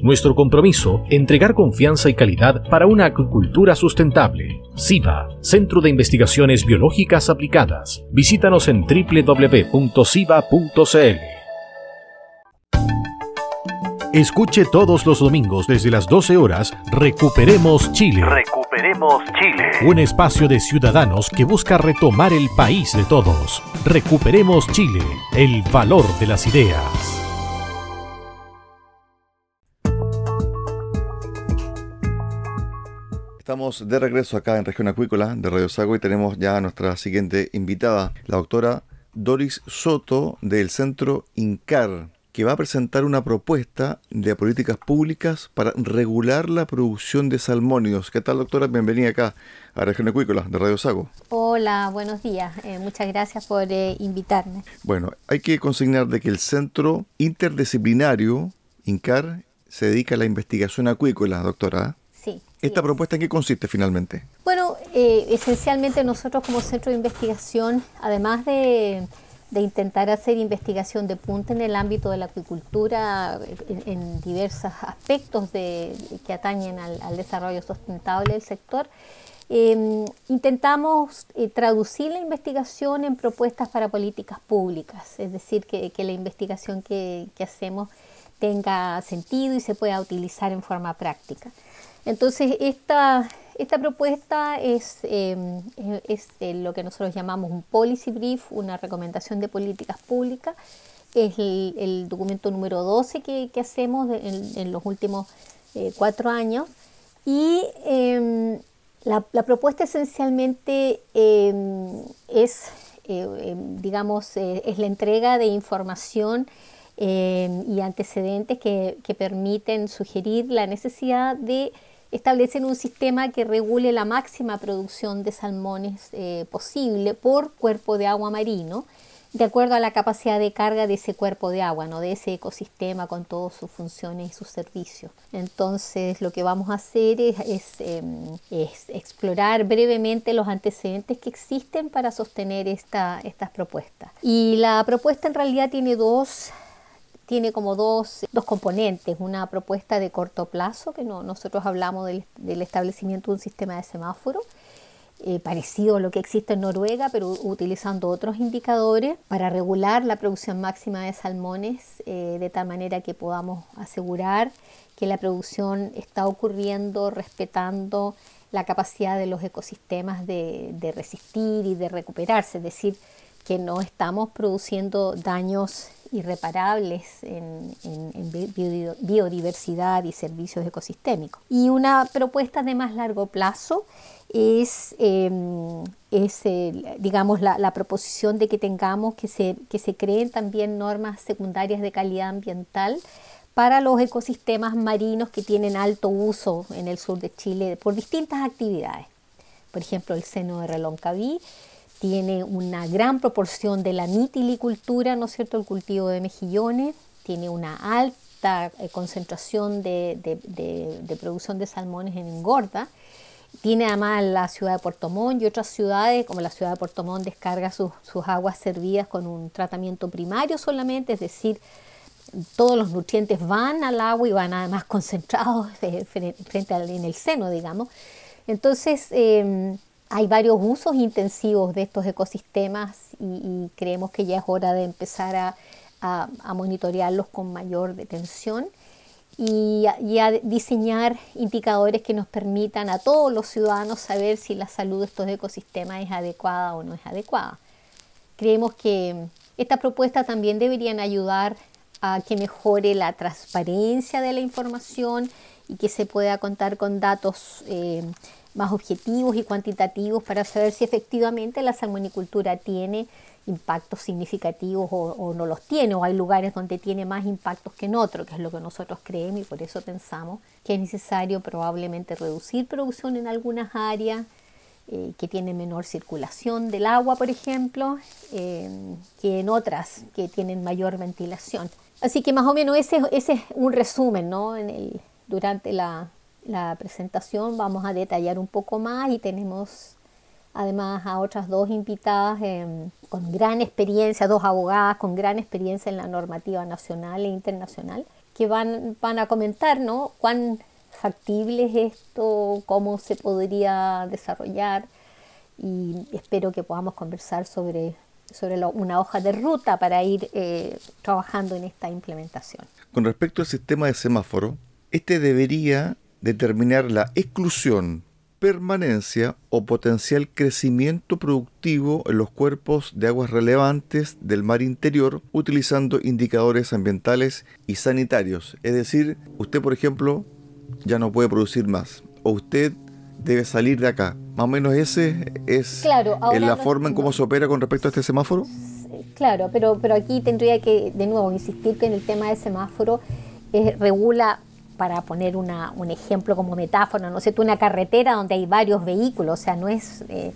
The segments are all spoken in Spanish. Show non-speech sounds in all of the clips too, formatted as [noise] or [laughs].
nuestro compromiso, entregar confianza y calidad para una acuicultura sustentable. SIBA, Centro de Investigaciones Biológicas Aplicadas. Visítanos en www.siba.cl. Escuche todos los domingos desde las 12 horas Recuperemos Chile. Recuperemos Chile. Un espacio de ciudadanos que busca retomar el país de todos. Recuperemos Chile, el valor de las ideas. Estamos de regreso acá en Región Acuícola de Radio Sago y tenemos ya a nuestra siguiente invitada, la doctora Doris Soto del Centro INCAR, que va a presentar una propuesta de políticas públicas para regular la producción de salmónidos. ¿Qué tal, doctora? Bienvenida acá a Región Acuícola de Radio Sago. Hola, buenos días. Eh, muchas gracias por eh, invitarme. Bueno, hay que consignar de que el Centro Interdisciplinario INCAR se dedica a la investigación acuícola, doctora. ¿Esta propuesta en qué consiste finalmente? Bueno, eh, esencialmente nosotros como centro de investigación, además de, intentar hacer investigación de punta en el ámbito de la acuicultura en, diversos aspectos de, que atañen al, desarrollo sustentable del sector, em, intentamos eh, traducir la investigación en propuestas para políticas públicas, es decir, que, la investigación que, que hacemos tenga sentido y se pueda utilizar en forma práctica. Entonces, esta, esta propuesta es, em, es lo que nosotros llamamos un policy brief, una recomendación de políticas públicas. Es el, documento número 12 que, hacemos en, los últimos eh, cuatro años. Y em, la, propuesta esencialmente em, es, eh, digamos, eh, es la entrega de información y antecedentes que, que permiten sugerir la necesidad de establecen un sistema que regule la máxima producción de salmones eh, posible por cuerpo de agua marino, de acuerdo a la capacidad de carga de ese cuerpo de agua, ¿no? de ese ecosistema con todas sus funciones y sus servicios. Entonces lo que vamos a hacer es, em, explorar brevemente los antecedentes que existen para sostener esta, estas propuestas. Y la propuesta en realidad tiene dos tiene como dos, dos, componentes, una propuesta de corto plazo, que no, nosotros hablamos del, establecimiento de un sistema de semáforo, eh, parecido a lo que existe en Noruega, pero utilizando otros indicadores para regular la producción máxima de salmones, eh, de tal manera que podamos asegurar que la producción está ocurriendo respetando la capacidad de los ecosistemas de, de resistir y de recuperarse, decir, que no estamos produciendo daños irreparables en, biodiversidad y servicios ecosistémicos. Y una propuesta de más largo plazo es, em, digamos, la, proposición de que tengamos que se, que se creen también normas secundarias de calidad ambiental para los ecosistemas marinos que tienen alto uso en el sur de Chile por distintas actividades. Por ejemplo, el seno de Reloncaví tiene una gran proporción de la mitilicultura, ¿no es cierto?, el cultivo de mejillones, tiene una alta eh, concentración de, producción de salmones en engorda, tiene además la ciudad de Puerto Montt y otras ciudades, como la ciudad de Puerto Montt, descarga sus, aguas servidas con un tratamiento primario solamente, es decir, todos los nutrientes van al agua y van además [laughs] concentrados frente al, en el seno, digamos. Entonces, em, hay varios usos intensivos de estos ecosistemas y, creemos que ya es hora de empezar a, monitorearlos con mayor detención y a, diseñar indicadores que nos permitan a todos los ciudadanos saber si la salud de estos ecosistemas es adecuada o no es adecuada. Creemos que estas propuestas también deberían ayudar a que mejore la transparencia de la información y que se pueda contar con datos eh, más objetivos y cuantitativos para saber si efectivamente la salmonicultura tiene impactos significativos o, no los tiene, o hay lugares donde tiene más impactos que en otros, que es lo que nosotros creemos y por eso pensamos que es necesario probablemente reducir producción en algunas áreas eh, que tienen menor circulación del agua, por ejemplo, eh, que en otras que tienen mayor ventilación. Así que más o menos ese, ese es un resumen, ¿no? En el, durante la, la presentación vamos a detallar un poco más y tenemos además a otras dos invitadas em, con gran experiencia, dos abogadas con gran experiencia en la normativa nacional e internacional, que van, van a comentar ¿no? cuán factible es esto, cómo se podría desarrollar y espero que podamos conversar sobre, sobre una hoja de ruta para ir eh, trabajando en esta implementación. Con respecto al sistema de semáforo, este debería determinar la exclusión, permanencia o potencial crecimiento productivo en los cuerpos de aguas relevantes del mar interior utilizando indicadores ambientales y sanitarios. Es decir, usted por ejemplo ya no puede producir más o usted debe salir de acá. Más o menos ese es la forma en cómo se opera con respecto a este semáforo. Claro, pero, pero aquí tendría que de nuevo insistir que en el tema del semáforo eh, regula para poner una, un ejemplo como metáfora, no sé, tú una carretera donde hay varios vehículos, o sea, no es, eh,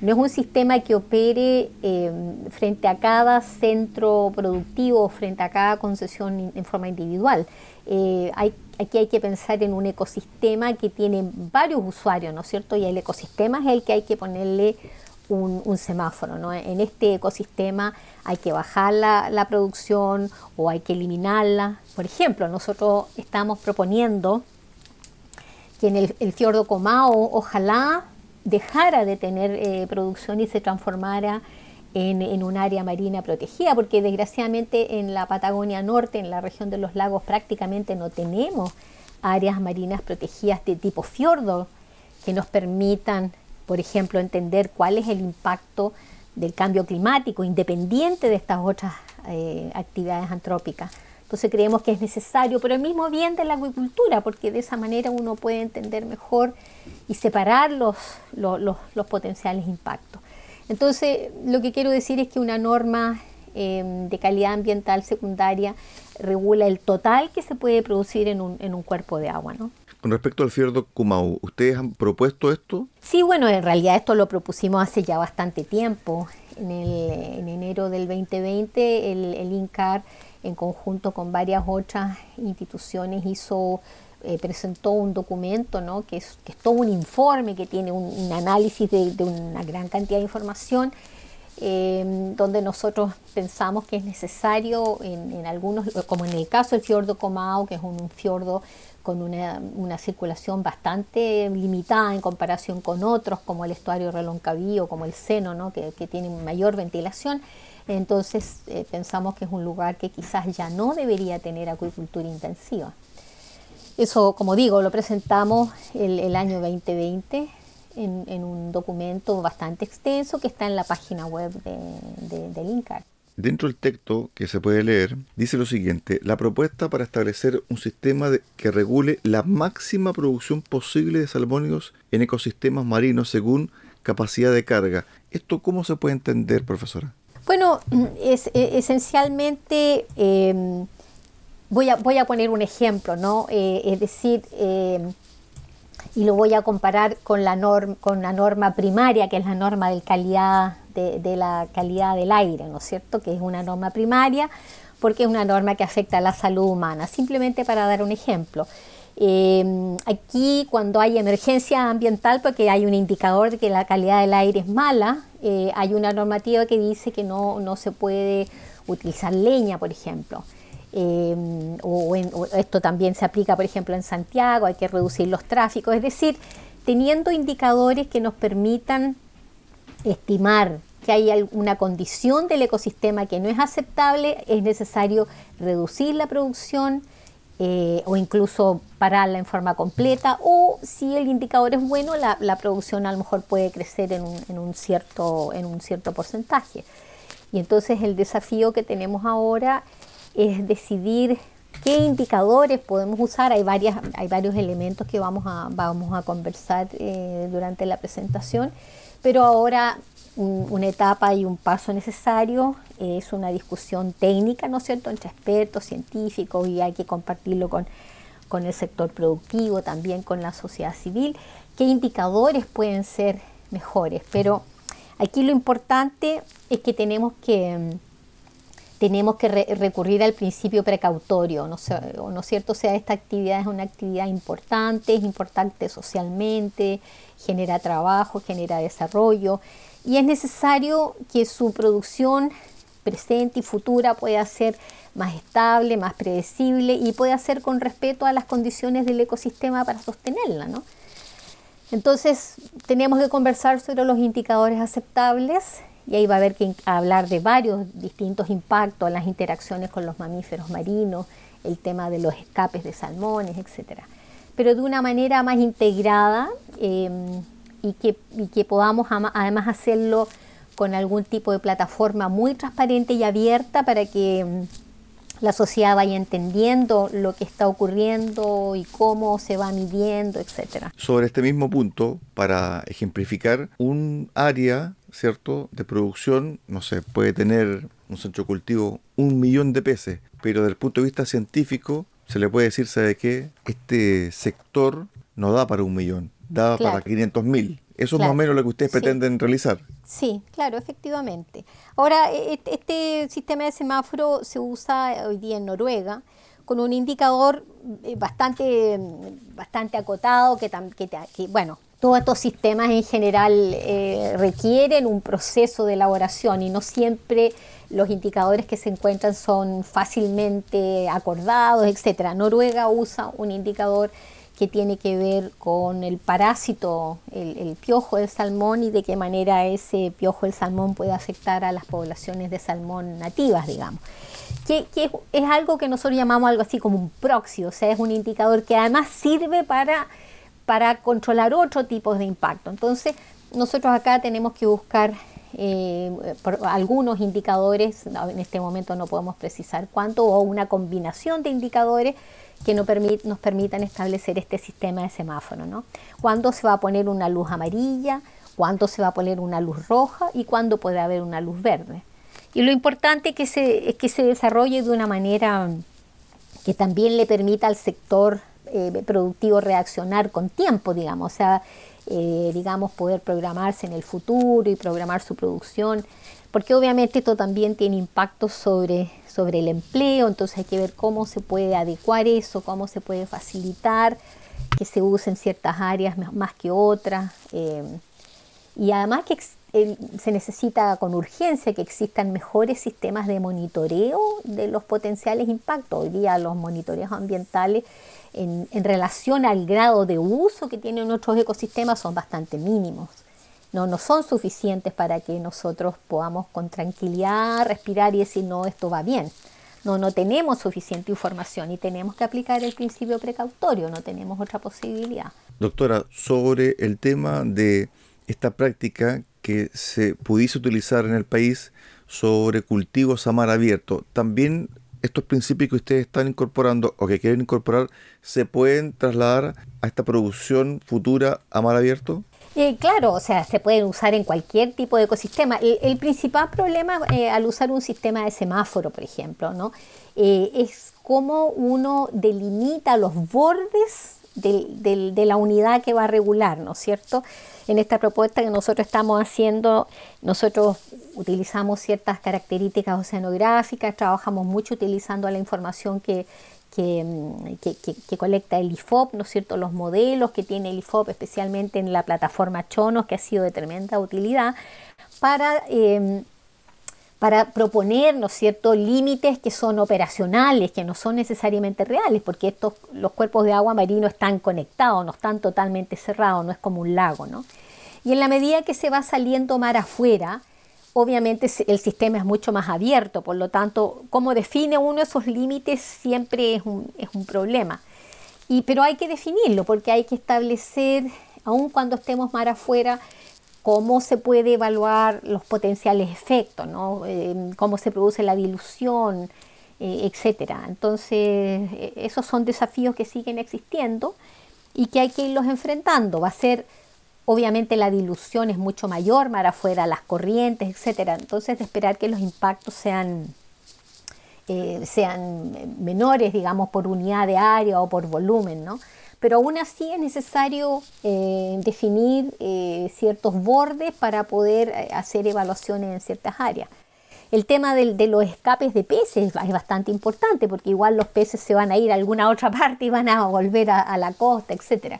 no es un sistema que opere eh, frente a cada centro productivo, frente a cada concesión en forma individual. Eh, hay, aquí hay que pensar en un ecosistema que tiene varios usuarios, ¿no es cierto? Y el ecosistema es el que hay que ponerle un, semáforo. ¿no? En este ecosistema hay que bajar la, producción o hay que eliminarla. Por ejemplo, nosotros estamos proponiendo que en el, fiordo Comao ojalá dejara de tener eh, producción y se transformara en, un área marina protegida, porque desgraciadamente en la Patagonia Norte, en la región de los lagos, prácticamente no tenemos áreas marinas protegidas de tipo fiordo que nos permitan por ejemplo, entender cuál es el impacto del cambio climático independiente de estas otras eh, actividades antrópicas. Entonces creemos que es necesario, pero el mismo bien de la acuicultura, porque de esa manera uno puede entender mejor y separar los, los, potenciales impactos. Entonces, lo que quiero decir es que una norma em, de calidad ambiental secundaria regula el total que se puede producir en un, en un cuerpo de agua. Con respecto al fiordo Kumau, ¿ustedes han propuesto esto? Sí, bueno, en realidad esto lo propusimos hace ya bastante tiempo. En, enero del 2020 el, INCAR, en conjunto con varias otras instituciones, hizo eh, presentó un documento ¿no? que, es, que es todo un informe que tiene un, análisis de, una gran cantidad de información eh, donde nosotros pensamos que es necesario en, algunos, como en el caso del fiordo Comau, que es un fiordo con una, circulación bastante limitada en comparación con otros, como el estuario Reloncaví o como el seno, ¿no? que, que mayor ventilación. Entonces eh, pensamos que es un lugar que quizás ya no debería tener acuicultura intensiva. Eso, como digo, lo presentamos el, año 2020 en, un documento bastante extenso que está en la página web de, del INCAR. Dentro del texto que se puede leer, dice lo siguiente, la propuesta para establecer un sistema que regule la máxima producción posible de salmónidos en ecosistemas marinos según capacidad de carga. ¿Esto cómo se puede entender, profesora? Bueno, es, e, esencialmente em, voy, a, voy a poner un ejemplo, ¿no? Eh, es decir, em, y lo voy a comparar con la, norma, con la norma primaria, que es la norma de calidad de, la calidad del aire, ¿no es cierto? Que es una norma primaria porque es una norma que afecta a la salud humana. Simplemente para dar un ejemplo. Eh, aquí cuando hay emergencia ambiental, porque hay un indicador de que la calidad del aire es mala, eh, hay una normativa que dice que no, no se puede utilizar leña, por ejemplo. Eh, o, o, esto también se aplica, por ejemplo, en Santiago, hay que reducir los tráficos, es decir, teniendo indicadores que nos permitan estimar que hay alguna condición del ecosistema que no es aceptable, es necesario reducir la producción eh, o incluso pararla en forma completa o si el indicador es bueno, la, producción a lo mejor puede crecer en en un cierto porcentaje. Y entonces el desafío que tenemos ahora es decidir qué indicadores podemos usar. Hay, varias, hay varios elementos que vamos a, vamos a conversar eh, durante la presentación, pero ahora una etapa y un paso necesario es una discusión técnica, ¿no es cierto?, entre expertos, científicos y hay que compartirlo con, con el sector productivo, también con la sociedad civil, qué indicadores pueden ser mejores. Pero aquí lo importante es que tenemos que tenemos que recurrir al principio precautorio, ¿no, ¿no es cierto? O sea, esta actividad es una actividad importante, es importante socialmente, genera trabajo, genera desarrollo y es necesario que su producción presente y futura pueda ser más estable, más predecible y pueda ser con respeto a las condiciones del ecosistema para sostenerla, ¿no? Entonces, tenemos que conversar sobre los indicadores aceptables y ahí va a haber que hablar de varios distintos impactos, las interacciones con los mamíferos marinos, el tema de los escapes de salmones, etcétera. Pero de una manera más integrada em, y, que, y, que, podamos además hacerlo con algún tipo de plataforma muy transparente y abierta para que em, la sociedad vaya entendiendo lo que está ocurriendo y cómo se va midiendo, etcétera. Sobre este mismo punto, para ejemplificar, un área ¿cierto? De producción, no sé, puede tener un centro cultivo un millón de peces, pero desde el punto de vista científico se le puede decir, ¿sabe qué? Este sector no da para un millón, da para 500 mil. Eso es más o menos lo que ustedes pretenden realizar. Sí, claro, efectivamente. Ahora, e, e, este sistema de semáforo se usa hoy día en Noruega con un indicador eh, bastante, bastante acotado que, que, que bueno, todos estos sistemas en general eh, requieren un proceso de elaboración y no siempre los indicadores que se encuentran son fácilmente acordados, etc. Noruega usa un indicador que tiene que ver con el parásito, el, piojo del salmón y de qué manera ese piojo del salmón puede afectar a las poblaciones de salmón nativas, digamos. Que, que es algo que nosotros llamamos algo así como un proxy, o sea, es un indicador que además sirve para para controlar otro tipo de impacto. Entonces, nosotros acá tenemos que buscar eh, algunos indicadores, en este momento no podemos precisar cuánto, o una combinación de indicadores que nos, permitan establecer este sistema de semáforo. ¿no? ¿Cuándo se va a poner una luz amarilla? ¿Cuándo se va a poner una luz roja? ¿Y cuándo puede haber una luz verde? Y lo importante que se, es que se desarrolle de una manera que también le permita al sector eh, productivo reaccionar con tiempo, digamos, o sea, eh, digamos, poder programarse en el futuro y programar su producción, porque obviamente esto también tiene impacto sobre, sobre el empleo, entonces hay que ver cómo se puede adecuar eso, cómo se puede facilitar que se use en ciertas áreas más que otras. Eh, y además que se necesita con urgencia que existan mejores sistemas de monitoreo de los potenciales impactos. Hoy día los monitoreos ambientales en, relación al grado de uso que tienen nuestros ecosistemas son bastante mínimos. No, no son suficientes para que nosotros podamos con tranquilidad respirar y decir, no, esto va bien. No, no tenemos suficiente información y tenemos que aplicar el principio precautorio, no tenemos otra posibilidad. Doctora, sobre el tema de esta práctica que se pudiese utilizar en el país sobre cultivos a mar abierto, también estos principios que ustedes están incorporando o que quieren incorporar se pueden trasladar a esta producción futura a mar abierto? Eh, claro, o sea, se pueden usar en cualquier tipo de ecosistema. El, principal problema eh, al usar un sistema de semáforo, por ejemplo, ¿no? Eh, es cómo uno delimita los bordes de la unidad que va a regular, ¿no es cierto? En esta propuesta que nosotros estamos haciendo, nosotros utilizamos ciertas características oceanográficas, trabajamos mucho utilizando la información que, que, mm, colecta el IFOP, ¿no es cierto? Los modelos que tiene el IFOP, especialmente en la plataforma Chonos, que ha sido de tremenda utilidad, para em, para proponer, ¿no es cierto?, límites que son operacionales, que no son necesariamente reales, porque estos, los cuerpos de agua marino están conectados, no están totalmente cerrados, no es como un lago, ¿no? Y en la medida que se va saliendo mar afuera, obviamente el sistema es mucho más abierto, por lo tanto, cómo define uno esos límites siempre es un, es un problema. Y, pero hay que definirlo, porque hay que establecer, aun cuando estemos mar afuera, cómo se puede evaluar los potenciales efectos, ¿no? Eh, cómo se produce la dilución, eh, etcétera. Entonces, eh, esos son desafíos que siguen existiendo y que hay que irlos enfrentando. Va a ser, obviamente, la dilución es mucho mayor, mar afuera, las corrientes, etcétera. Entonces, de esperar que los impactos sean sean menores, digamos, por unidad de área o por volumen, ¿no? Pero aún así es necesario eh, definir eh, ciertos bordes para poder eh, hacer evaluaciones en ciertas áreas. El tema de los escapes de peces es bastante importante porque igual los peces se van a ir a alguna [laughs] otra parte y van a volver a, la costa, etc.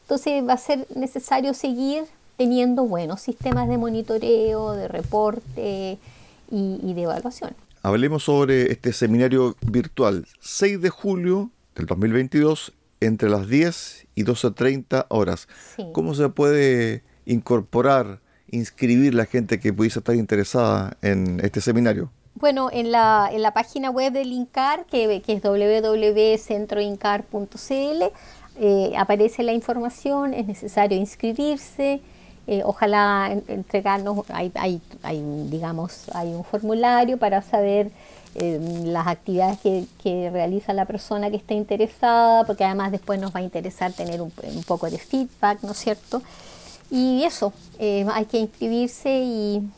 Entonces va a ser necesario seguir teniendo buenos sistemas de monitoreo, de reporte y, y de evaluación. Hablemos sobre este seminario virtual 6 de julio del 2022 entre las 10 y 12.30 horas. ¿Cómo se puede incorporar, inscribir la gente que pudiese estar interesada en este seminario? Bueno, en la, en la página web del INCAR, que, que es www.centroincar.cl, eh, aparece la información, es necesario inscribirse. Eh, ojalá entregarnos, hay, hay, hay, digamos, hay un formulario para saber las actividades que, realiza la persona que está interesada, porque además después nos va a interesar tener un, poco de feedback, ¿no es cierto? Y eso, eh, hay que inscribirse y,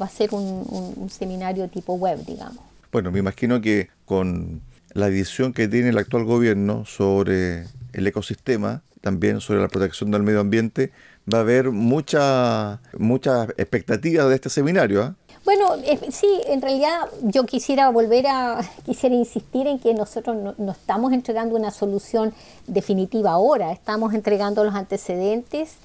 va a ser un, seminario tipo web, digamos. Bueno, me imagino que con la visión que tiene el actual gobierno sobre el ecosistema, también sobre la protección del medio ambiente, va a haber mucha, mucha expectativa de este seminario. ¿ah? Bueno, sí, en realidad yo quisiera volver a, [laughs] quisiera insistir en que nosotros no, estamos entregando una solución definitiva ahora, estamos entregando los antecedentes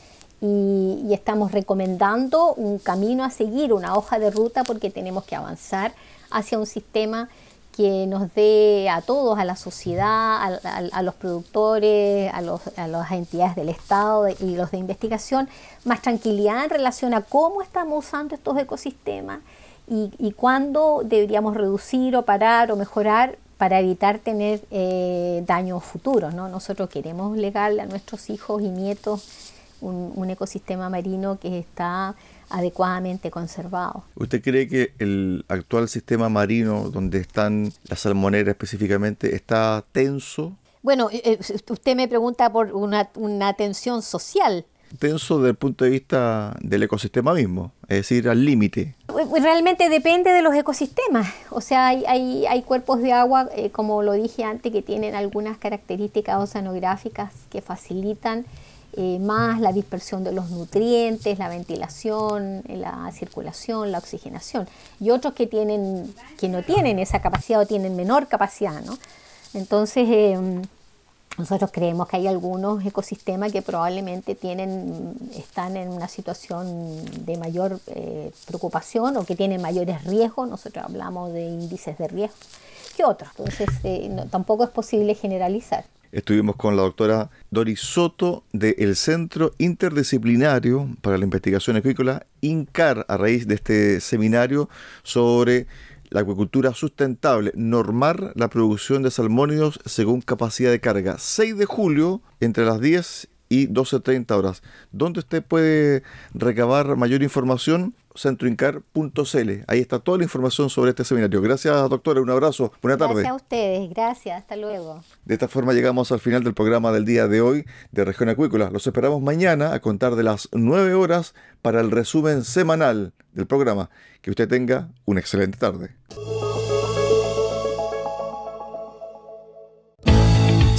y, estamos recomendando un camino a seguir, una hoja de ruta, porque tenemos que avanzar hacia un sistema que nos dé a todos, a la sociedad, a, los productores, a, las entidades del Estado y los de investigación, más tranquilidad en relación a cómo estamos usando estos ecosistemas y, cuándo deberíamos reducir o parar o mejorar para evitar tener eh, daños futuros. ¿no? Nosotros queremos legarle a nuestros hijos y nietos un ecosistema marino que está adecuadamente conservado. ¿Usted cree que el actual sistema marino, donde están las salmoneras específicamente, está tenso? Bueno, eh, eh, usted me pregunta por una, una tensión social. Tenso desde el punto de vista del ecosistema mismo, es decir, al límite. Realmente depende de los ecosistemas. O sea, hay, hay, hay cuerpos de agua, eh, como lo dije antes, que tienen algunas características oceanográficas que facilitan eh, más la dispersión de los nutrientes, la ventilación, la circulación, la oxigenación, y otros que, tienen, que no tienen esa capacidad o tienen menor capacidad. ¿no? Entonces, em, nosotros creemos que hay algunos ecosistemas que probablemente tienen, están en una situación de mayor eh, preocupación o que tienen mayores riesgos. Nosotros hablamos de índices de riesgo que otros. Entonces, eh, tampoco es posible generalizar. Estuvimos con la doctora Doris Soto del Centro Interdisciplinario para la Investigación Acuícola, INCAR, a raíz de este seminario sobre la acuicultura sustentable, normar la producción de salmónidos según capacidad de carga. 6 de julio, entre las 10 y 12.30 horas. ¿Dónde usted puede recabar mayor información? centroincar.cl. Ahí está toda la información sobre este seminario. Gracias, doctora. Un abrazo. Buenas tardes. Gracias a ustedes. Gracias. Hasta luego. De esta forma llegamos al final del programa del día de hoy de Región Acuícola. Los esperamos mañana a contar de las 9 horas para el resumen semanal del programa. Que usted tenga una excelente tarde.